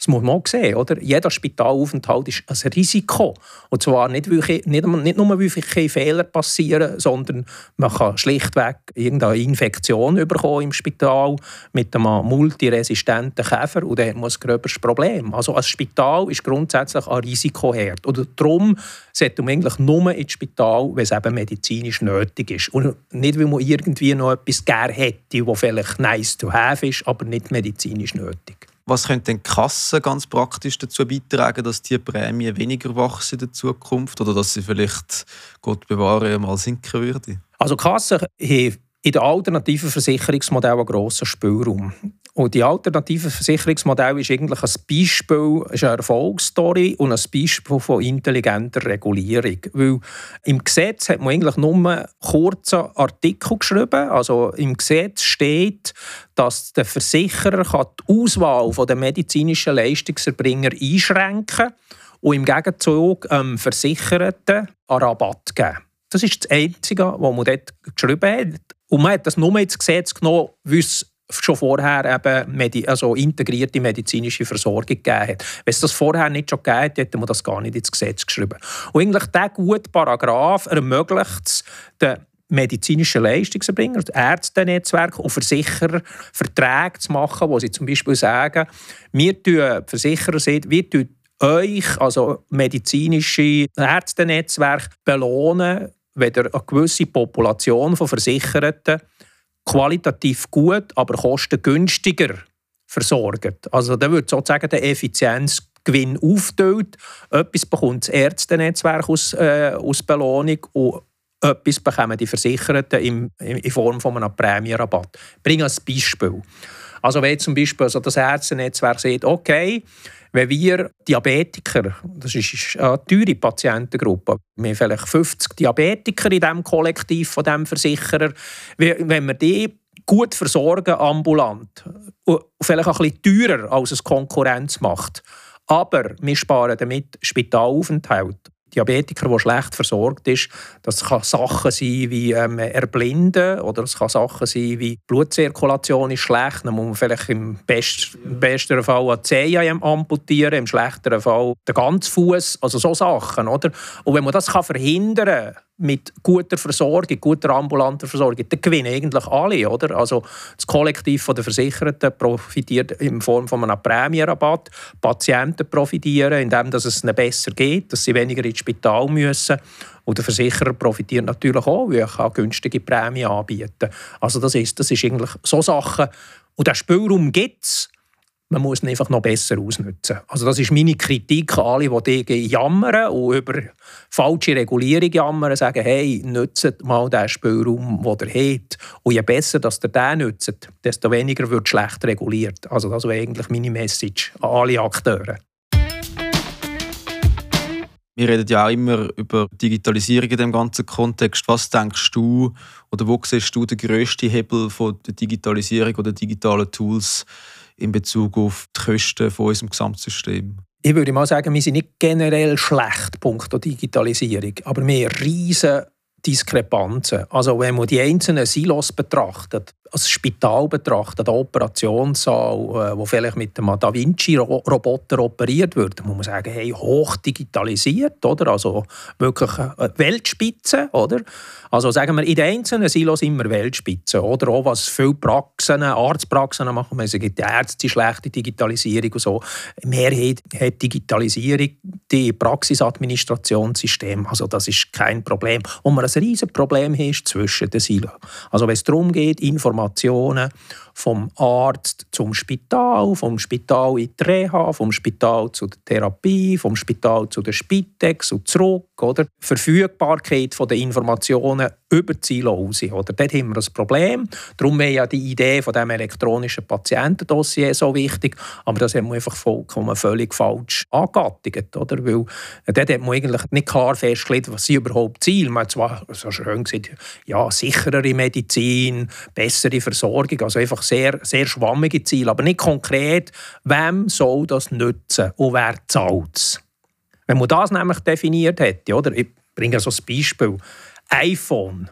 Speaker 2: Das muss man auch sehen, oder? Jeder Spitalaufenthalt ist ein Risiko. Und zwar nicht, wirklich, nicht, nicht nur, weil wirklich Fehler passieren, sondern man kann schlichtweg irgendeine Infektion bekommen im Spital mit einem multiresistenten Käfer und dann muss ein gröberes Problem. Also ein Spital ist grundsätzlich ein Risiko Risikoherd. Oder darum sollte man eigentlich nur ins Spital, wenn es eben medizinisch nötig ist. Und nicht, weil man irgendwie noch etwas gerne hätte, das vielleicht nice to have ist, aber nicht medizinisch nötig.
Speaker 1: Was könnte denn Kassen ganz praktisch dazu beitragen, dass die Prämie weniger wachsen in der Zukunft oder dass sie vielleicht, Gott bewahre, mal sinken würde?
Speaker 2: Also Kassen haben in den alternativen Versicherungsmodellen einen grossen Spielraum. Und die alternative Versicherungsmodell ist eigentlich ein Beispiel, ist eine Erfolgsstory und ein Beispiel von intelligenter Regulierung. Weil im Gesetz hat man eigentlich nur einen kurzen Artikel geschrieben. Also im Gesetz steht, dass der Versicherer die Auswahl der medizinischen Leistungserbringer einschränken kann und im Gegenzug ähm, Versicherten einen Rabatt geben. Das ist das Einzige, was man dort geschrieben hat. Und man hat das nur ins Gesetz genommen, weil es schon vorher eben Medi also integrierte medizinische Versorgung gegeben hat. Wenn es das vorher nicht schon gegeben hätte, hätte man das gar nicht ins Gesetz geschrieben. Und eigentlich dieser gute Paragraph ermöglicht es den medizinischen Leistungserbringer, Ärztenetzwerk und Versicherer Verträge zu machen, wo sie zum Beispiel sagen, wir tun, Versicherer wir tun euch, also medizinische Ärztenetzwerk, belohnen, wenn ihr eine gewisse Population von Versicherten qualitativ gut, aber kostengünstiger versorgt. Also da wird sozusagen der Effizienzgewinn aufteilt. Etwas bekommt das Ärztenetzwerk aus, äh, aus Belohnung und etwas bekommen die Versicherten in, in Form von einem Prämienrabatt. Ich bringe ein Beispiel. Also wenn zum Beispiel also das Ärztenetzwerk sieht, okay, wenn wir Diabetiker, das ist eine teure Patientengruppe, wir haben vielleicht 50 Diabetiker in diesem Kollektiv von diesem Versicherer, wenn wir die gut versorgen ambulant, vielleicht ein bisschen teurer als es Konkurrenz macht, aber wir sparen damit Spitalaufenthalt Diabetiker, der schlecht versorgt ist. Das kann Sachen sein wie ähm, Erblinden oder es kann Sachen sein wie Blutzirkulation ist schlecht. Dann muss man vielleicht im, best, im besten Fall eine Zehe amputieren, im schlechteren Fall den ganzen Fuß. Also so Sachen. Oder? Und wenn man das kann verhindern kann, mit guter Versorgung, guter ambulanter Versorgung, dann gewinnen eigentlich alle. Oder? Also das Kollektiv der Versicherten profitiert in Form von einem Prämienrabatt. Patienten profitieren, indem es ihnen besser geht, dass sie weniger ins Spital müssen. Und der Versicherer profitiert natürlich auch, weil er günstige Prämien anbieten kann. Also das ist, das ist eigentlich so Sachen. Und der Spielraum gibt es. Man muss ihn einfach noch besser ausnutzen. Also das ist meine Kritik an alle, die DG jammern und über falsche Regulierung jammern, sagen, hey, nutzt mal den Spielraum, den ihr habt. Und je besser dass ihr den nutzt, desto weniger wird schlecht reguliert. Also das wäre eigentlich meine Message an alle Akteure.
Speaker 1: Wir reden ja auch immer über Digitalisierung in dem ganzen Kontext. Was denkst du oder wo siehst du den grössten Hebel von der Digitalisierung oder digitalen Tools in Bezug auf die Kosten von unserem Gesamtsystem?
Speaker 2: Ich würde mal sagen, wir sind nicht generell schlecht, punkto Digitalisierung, aber wir haben riesen Diskrepanzen. Also wenn man die einzelnen Silos betrachtet, als Spital betrachtet, der Operationssaal, äh, wo vielleicht mit dem Da Vinci-Roboter operiert wird, muss man sagen, hey, hoch digitalisiert, oder? Also wirklich Weltspitze, oder? Also sagen wir, in den einzelnen Silos wir Weltspitze, oder? Auch was viele Praxen, Arztpraxen machen, es gibt Ärzte, schlechte Digitalisierung und so. Mehrheit hat Digitalisierung, die Praxisadministrationssystem, also das ist kein Problem. Und man ein riesiges Problem ist zwischen den Silos. Also wenn es darum geht, Informationen Informationen vom Arzt zum Spital, vom Spital in die Reha, vom Spital zu der Therapie, vom Spital zu der Spitex und zurück. Oder? Verfügbarkeit der Informationen über die raus. Oder? Dort haben wir ein Problem. Darum wäre ja die Idee von dem elektronischen Patientendossier so wichtig. Aber das haben wir einfach vollkommen völlig falsch angegattet. Oder? Weil dort hat man eigentlich nicht klar festgelegt, was sie überhaupt Ziel. Man hat zwar so schön gesagt, ja, sicherere Medizin, bessere Versorgung, also einfach einfach sehr, sehr schwammige Ziele, aber nicht konkret, wem soll das nützen und wer zahlt es. Wenn man das nämlich definiert hätte, oder? ich bringe so ein Beispiel, iPhone,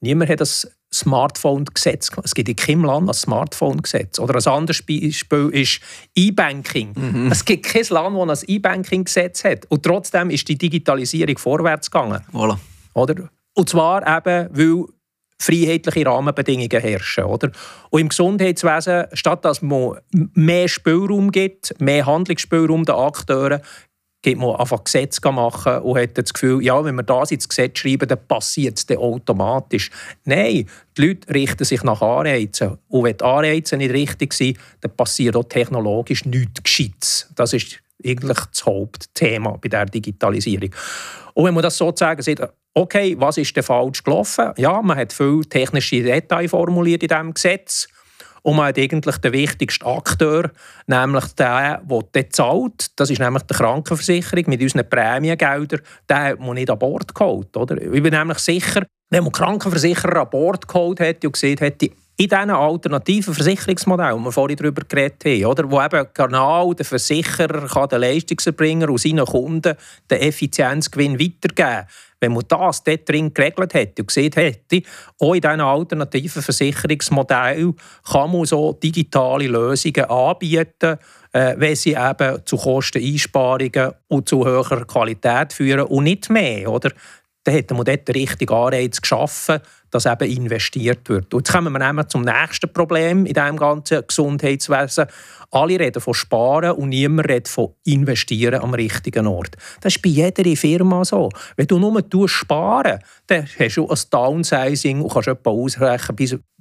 Speaker 2: niemand hat das Smartphone-Gesetz. Es gibt in keinem Land ein Smartphone-Gesetz. Oder ein anderes Beispiel ist E-Banking. Mhm. Es gibt kein Land, das ein E-Banking-Gesetz hat. Und trotzdem ist die Digitalisierung vorwärts gegangen.
Speaker 1: Voilà.
Speaker 2: Oder? Und zwar eben, weil freiheitliche Rahmenbedingungen herrschen. Oder? Und im Gesundheitswesen, statt dass man mehr Spielraum gibt, mehr Handlungsspielraum den Akteuren, gibt man einfach Gesetze machen und hat das Gefühl, ja, wenn wir das ins Gesetz schreiben, dann passiert es dann automatisch. Nein, die Leute richten sich nach Anreizen. Und wenn die Anreize nicht richtig sind, dann passiert auch technologisch nichts Gescheites. Das ist eigentlich das Hauptthema bei der Digitalisierung. Und wenn man das sozusagen sieht, okay, was ist denn falsch gelaufen? Ja, man hat viele technische Details formuliert in diesem Gesetz. Und man hat eigentlich den wichtigsten Akteur, nämlich den, der zahlt. Das ist nämlich die Krankenversicherung mit unseren Prämiengeldern. Den hat man nicht an Bord geholt. Oder? Ich bin nämlich sicher, wenn man Krankenversicherer an Bord geholt hätte und gesehen hätte, in diesen alternativen Versicherungsmodellen, die wir vorhin darüber geredet haben, oder, wo eben genau der Versicherer kann den Leistungserbringer und seinen Kunden den Effizienzgewinn weitergeben. Wenn man das dort drin geregelt hätte und gesehen hätte, auch in diesen alternativen Versicherungsmodellen kann man so digitale Lösungen anbieten, äh, wenn sie eben zu Kosteneinsparungen und zu höherer Qualität führen und nicht mehr. Oder? Dann hätte man dort den richtigen Anreiz geschaffen, dass eben investiert wird. Und jetzt kommen wir zum nächsten Problem in diesem ganzen Gesundheitswesen. Alle reden von Sparen und niemand redet von Investieren am richtigen Ort. Das ist bei jeder Firma so. Wenn du nur sparen dann hast du ein Downsizing und kannst etwa ausrechnen,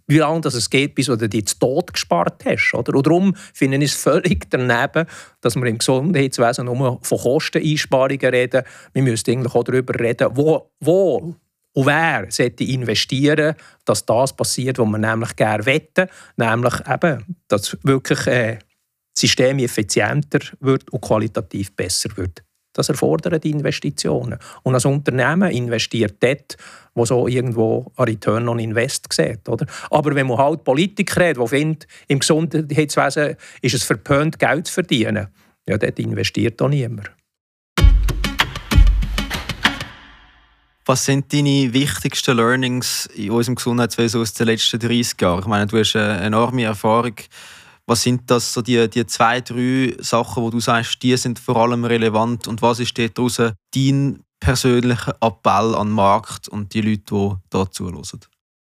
Speaker 2: wie lange es geht, bis du dich zu Tod gespart hast. Oder? Und darum finde ich es völlig daneben, dass wir im Gesundheitswesen nur von Kosteneinsparungen reden. Wir müssen eigentlich auch darüber reden, wo, wo und wer sollte investieren, dass das passiert, was wir nämlich gerne wetten, nämlich eben, dass wirklich äh, das System effizienter wird und qualitativ besser wird. Das erfordert Investitionen. Und als Unternehmen investiert dort, wo so irgendwo ein Return on Invest sieht. Oder? Aber wenn man halt Politiker hat, die finden, im Gesundheitswesen ist es verpönt, Geld zu verdienen, ja, dort investiert auch niemand.
Speaker 1: Was sind deine wichtigsten Learnings in unserem Gesundheitswesen aus den letzten 30 Jahren? Ich meine, du hast eine enorme Erfahrung. Was sind das so die, die zwei, drei Sachen, wo du sagst, die sind vor allem relevant und was ist daraus dein persönlicher Appell an den Markt und die Leute, die da zuhören?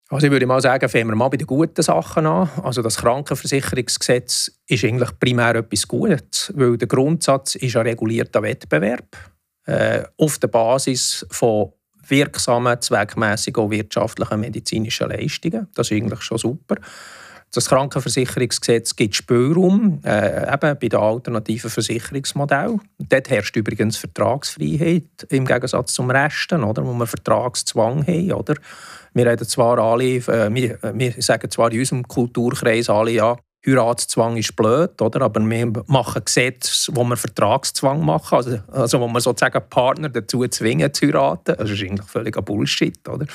Speaker 2: Also ich würde mal sagen, fangen wir mal bei den guten Sachen an. Also das Krankenversicherungsgesetz ist eigentlich primär etwas Gutes, weil der Grundsatz ist ein regulierter Wettbewerb äh, auf der Basis von wirksamen, zweckmässigen und wirtschaftlichen medizinischen Leistungen. Das ist eigentlich schon super. Das Krankenversicherungsgesetz gibt Spielraum äh, eben bei den alternativen Versicherungsmodellen. Dort herrscht übrigens Vertragsfreiheit im Gegensatz zum Rest, oder, wo wir Vertragszwang haben. Oder? Wir, reden zwar alle, äh, wir, wir sagen zwar in unserem Kulturkreis alle, ja, Heiratszwang ist blöd, oder? aber wir machen Gesetze, wo wir Vertragszwang machen, also, also wo wir sozusagen Partner dazu zwingen zu heiraten. Das ist eigentlich völliger Bullshit. Oder?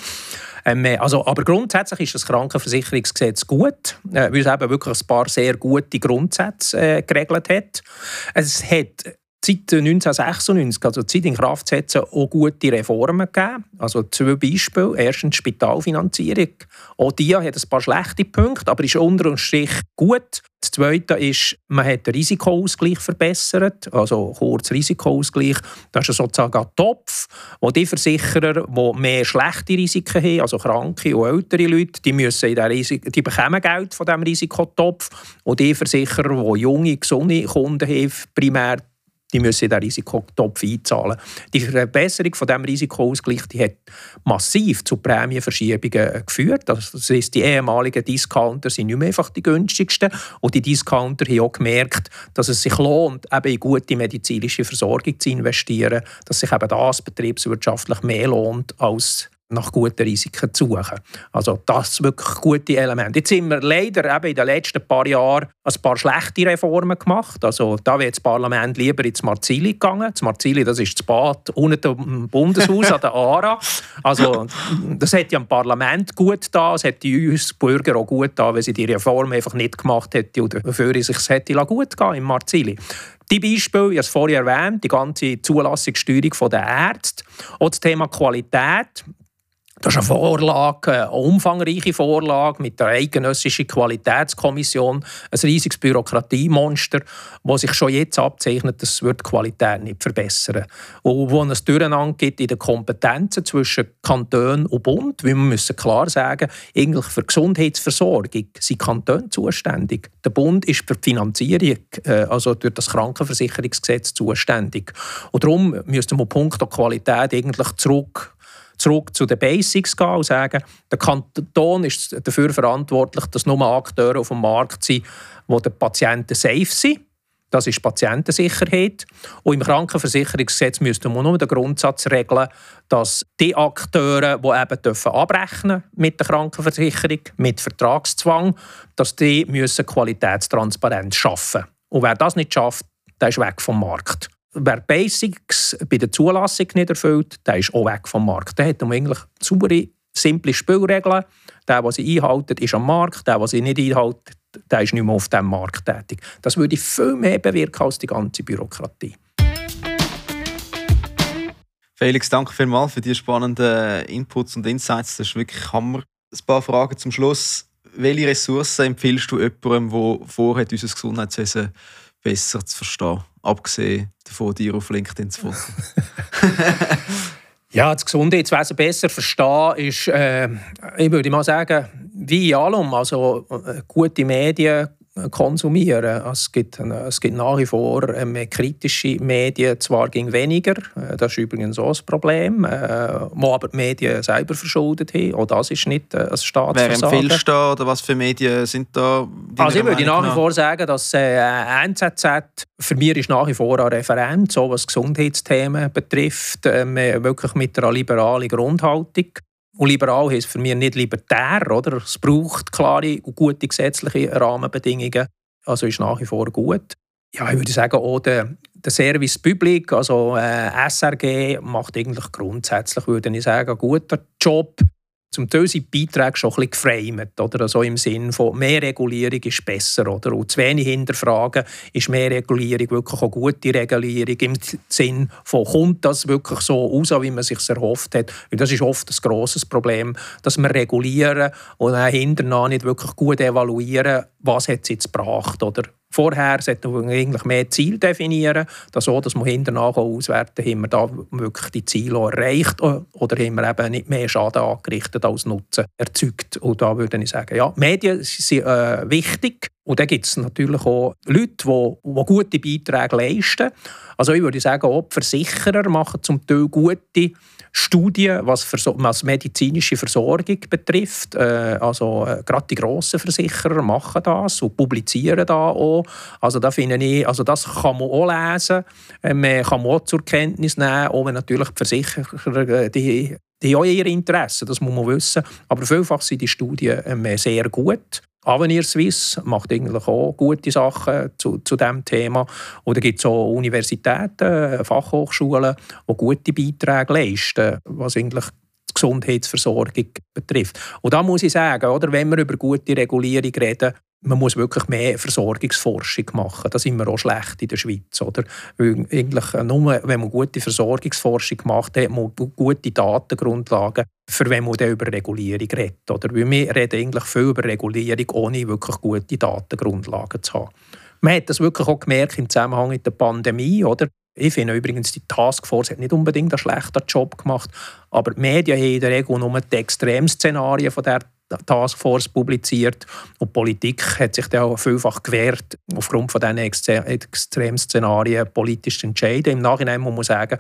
Speaker 2: Ähm, also, aber grundsätzlich ist das Krankenversicherungsgesetz gut, äh, weil es eben wirklich ein paar sehr gute Grundsätze äh, geregelt hat. Es hat seit 1996, also seit in Kraft setzen, auch gute Reformen gegeben. Also zwei Beispiele. Erstens Spitalfinanzierung. Auch die hat ein paar schlechte Punkte, aber ist unter dem Strich gut. Das Zweite ist, man hat den Risikoausgleich verbessert, also kurz Risikoausgleich. Das ist sozusagen ein Topf, wo die Versicherer, die mehr schlechte Risiken haben, also kranke und ältere Leute, die, müssen in Risiko, die bekommen Geld von diesem Risikotopf. Und die Versicherer, die junge, gesunde Kunden haben, primär die müssen den Risikotopf einzahlen. Die Verbesserung von diesem Risikoausgleich die hat massiv zu Prämienverschiebungen geführt. Also das heißt, die ehemaligen Discounter sind nicht mehr einfach die günstigsten und die Discounter haben auch gemerkt, dass es sich lohnt, eben in gute medizinische Versorgung zu investieren, dass sich eben das betriebswirtschaftlich mehr lohnt als nach guten Risiken zu suchen. Also das wirklich gute Elemente. Jetzt sind wir leider eben in den letzten paar Jahren ein paar schlechte Reformen gemacht. Also da wäre das Parlament lieber ins Marzili gegangen. Das Marzili, das ist das Bad unten im Bundeshaus an der ARA. Also das hätte ja im Parlament gut da, es hätte uns Bürger auch gut da, wenn sie die Reform einfach nicht gemacht hätten oder es sich hätte gut gehen im Marzili. Die Beispiele, ich habe es vorher erwähnt, die ganze Zulassungssteuerung der Ärzte, auch das Thema Qualität, das ist eine Vorlage, eine umfangreiche Vorlage mit der Eidgenössischen Qualitätskommission, ein riesiges Bürokratiemonster, das sich schon jetzt abzeichnet, dass die Qualität nicht verbessern Und wo es Durcheinander gibt in den Kompetenzen zwischen Kanton und Bund, weil wir müssen klar sagen, eigentlich für Gesundheitsversorgung sind Kantone zuständig. Der Bund ist für die Finanzierung, äh, also durch das Krankenversicherungsgesetz zuständig. Und darum müsste Punkt der Qualität eigentlich zurück zurück zu den Basics gehen und sagen, der Kanton ist dafür verantwortlich, dass nur Akteure auf dem Markt sind, wo die Patienten safe sind. Das ist Patientensicherheit. Und im Krankenversicherungsgesetz müsste man nur den Grundsatz regeln, dass die Akteure, die eben dürfen abrechnen mit der Krankenversicherung, mit Vertragszwang, dass die müssen Qualitätstransparenz schaffen. Und wer das nicht schafft, der ist weg vom Markt wer Basics bei der Zulassung nicht erfüllt, der ist auch weg vom Markt. Der hat eigentlich saubere, simple Spielregeln. Der, der sie einhält, ist am Markt. Der, der sie nicht einhält, der ist nicht mehr auf diesem Markt tätig. Das würde viel mehr bewirken als die ganze Bürokratie.
Speaker 1: Felix, danke vielmals für die spannenden Inputs und Insights. Das ist wirklich Hammer. Ein paar Fragen zum Schluss. Welche Ressourcen empfiehlst du jemandem, der vorhat, unser Gesundheitswesen besser zu verstehen? Abgesehen davon, dir auf LinkedIn zu folgen.
Speaker 2: ja, das Gesundheitswesen besser verstehen ist, äh, ich würde mal sagen, wie in allem. Also äh, gute Medien, konsumieren. Es gibt, es gibt nach wie vor äh, kritische Medien, zwar ging weniger, äh, das ist übrigens auch ein Problem, äh, wo aber die Medien selber verschuldet haben. Auch das ist nicht ein Staatsversagen.
Speaker 1: Wer empfiehlst du oder was für Medien sind da?
Speaker 2: Also ich würde nach wie vor sagen, dass äh, NZZ für mich ist nach wie vor ein Referent, so was Gesundheitsthemen betrifft, äh, wirklich mit einer liberalen Grundhaltung. Und liberal heisst für mich nicht libertär, oder? Es braucht klare und gute gesetzliche Rahmenbedingungen. Also ist nach wie vor gut. Ja, ich würde sagen, auch der, der Service Public, also äh, SRG, macht eigentlich grundsätzlich, würde ich sagen, einen guten Job zum Teil sind die Beiträge schon ein bisschen geframed, oder? Also im Sinne von mehr Regulierung ist besser, oder? Und zu wenig hinterfragen ist mehr Regulierung wirklich eine gute Regulierung im Sinne von, kommt das wirklich so raus, wie man sich erhofft hat? Weil das ist oft ein grosses Problem, dass wir regulieren und dann hinterher nicht wirklich gut evaluieren, was hat es jetzt gebracht, oder? Vorher sollten wir eigentlich mehr Ziel definieren, dass, so, dass wir hinterher auswerten haben wir da wirklich die Ziele erreicht oder haben wir eben nicht mehr Schaden angerichtet als Nutzen erzeugt. Und da würde ich sagen, ja, Medien sind äh, wichtig. Und dann gibt es natürlich auch Leute, die, die gute Beiträge leisten. Also ich würde sagen, auch Versicherer machen zum Teil gute Studien, was, was medizinische Versorgung betrifft. Äh, also äh, gerade die grossen Versicherer machen das und publizieren da auch. Also da finde ich, also das kann man auch lesen, äh, man kann man auch zur Kenntnis nehmen, auch wenn natürlich die Versicherer äh, die die haben auch ihre Interessen, das muss man wissen. Aber vielfach sind die Studien äh, sehr gut. Avenir Suisse macht eigentlich auch gute Sachen zu, zu diesem Thema. Oder gibt es auch Universitäten, Fachhochschulen, die gute Beiträge leisten, was eigentlich die Gesundheitsversorgung betrifft. Und da muss ich sagen, oder, wenn wir über gute Regulierung reden, man muss wirklich mehr Versorgungsforschung machen. Da sind wir auch schlecht in der Schweiz. Oder? Weil eigentlich nur, wenn man gute Versorgungsforschung macht, hat man gute Datengrundlagen, für wenn man dann über Regulierung redet. Oder? Weil wir reden eigentlich viel über Regulierung, ohne wirklich gute Datengrundlagen zu haben. Man hat das wirklich auch gemerkt im Zusammenhang mit der Pandemie. Oder? Ich finde übrigens, die Taskforce hat nicht unbedingt einen schlechten Job gemacht, aber die Medien haben in der Regel nur die Extremszenarien von der Taskforce publiziert und die Politik hat sich dann auch vielfach gewehrt, aufgrund von diesen Extremszenarien politisch zu entscheiden. Im Nachhinein muss man sagen,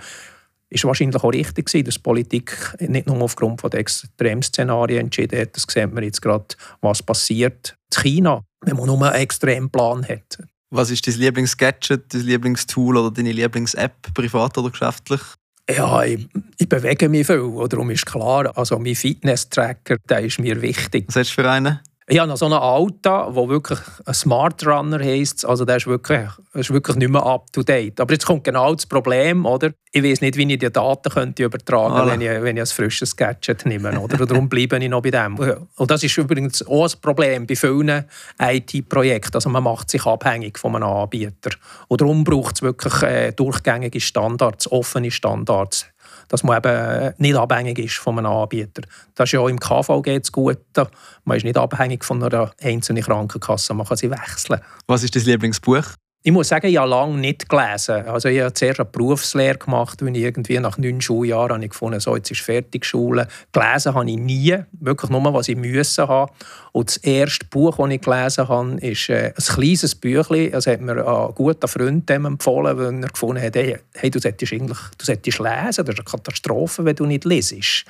Speaker 2: ist wahrscheinlich auch richtig gewesen, dass Politik nicht nur aufgrund von Extremszenarien entschieden hat. Das sieht man jetzt gerade, was passiert in China, wenn man nur einen Extremplan hat.
Speaker 1: Was ist dein Lieblingsgadget, dein Lieblingstool oder deine Lieblings-App, privat oder geschäftlich?
Speaker 2: Ja, ich, ich, bewege mich viel. Darum ist klar, also mein Fitness-Tracker, ist mir wichtig.
Speaker 1: Was hast du für einen?
Speaker 2: Ich habe noch so einen Alta, der wirklich ein Smart Runner heisst. Also der ist wirklich, ist wirklich nicht mehr up to date. Aber jetzt kommt genau das Problem, oder? Ich weiß nicht, wie ich die Daten könnte übertragen könnte, wenn ich, wenn ich ein frisches Gadget nehme. Oder? Darum bleibe ich noch bei dem. Und das ist übrigens auch ein Problem bei vielen IT-Projekten. Also man macht sich abhängig von einem Anbieter. Und darum braucht es wirklich äh, durchgängige Standards, offene Standards dass man eben nicht abhängig ist von einem Anbieter. Das ist ja auch im KVG das Gute. Man ist nicht abhängig von einer einzelnen Krankenkasse, man kann sie wechseln.
Speaker 1: Was ist dein Lieblingsbuch?
Speaker 2: Ich muss sagen, ich habe lange nicht gelesen. Also ich habe zuerst eine Berufslehre gemacht, und irgendwie nach neun Schuljahren habe ich gefunden, so, jetzt ist fertig Schule. Gelesen habe ich nie, wirklich nur, was ich müssen haben. Und das erste Buch, das ich gelesen habe, ist äh, ein kleines Büchlein. Das hat mir ein guter Freund empfohlen, weil er gefunden hat, hey, hey du, solltest eigentlich, du solltest lesen, das ist eine Katastrophe, wenn du nicht lesest.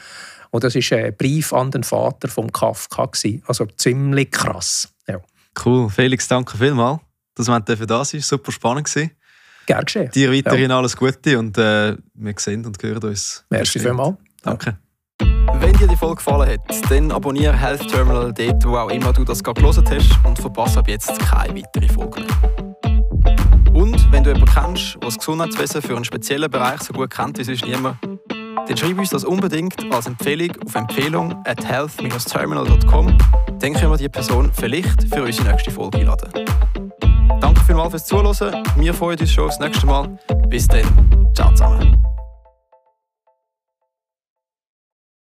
Speaker 2: Und das war ein Brief an den Vater von Kafka. Also ziemlich krass. Ja.
Speaker 1: Cool. Felix, danke vielmals dass wir da sind. Super spannend gewesen.
Speaker 2: Gerne geschehen.
Speaker 1: Dir weiterhin ja. alles Gute und äh, wir sehen und hören uns.
Speaker 2: Merci vielmals.
Speaker 1: Danke. Wenn dir die Folge gefallen hat, dann abonniere Health Terminal dort, wo auch immer du das gerade gelesen hast und verpasse ab jetzt keine weitere Folge mehr. Und wenn du jemanden kennst, der das Gesundheitswesen für einen speziellen Bereich so gut kennt wie sonst niemand, dann schreib uns das unbedingt als Empfehlung auf Empfehlung at health-terminal.com. Dann können wir die Person vielleicht für unsere nächste Folge einladen. Danke vielmals fürs Zuhören. Wir freuen uns schon aufs nächste Mal. Bis dann. Ciao zusammen.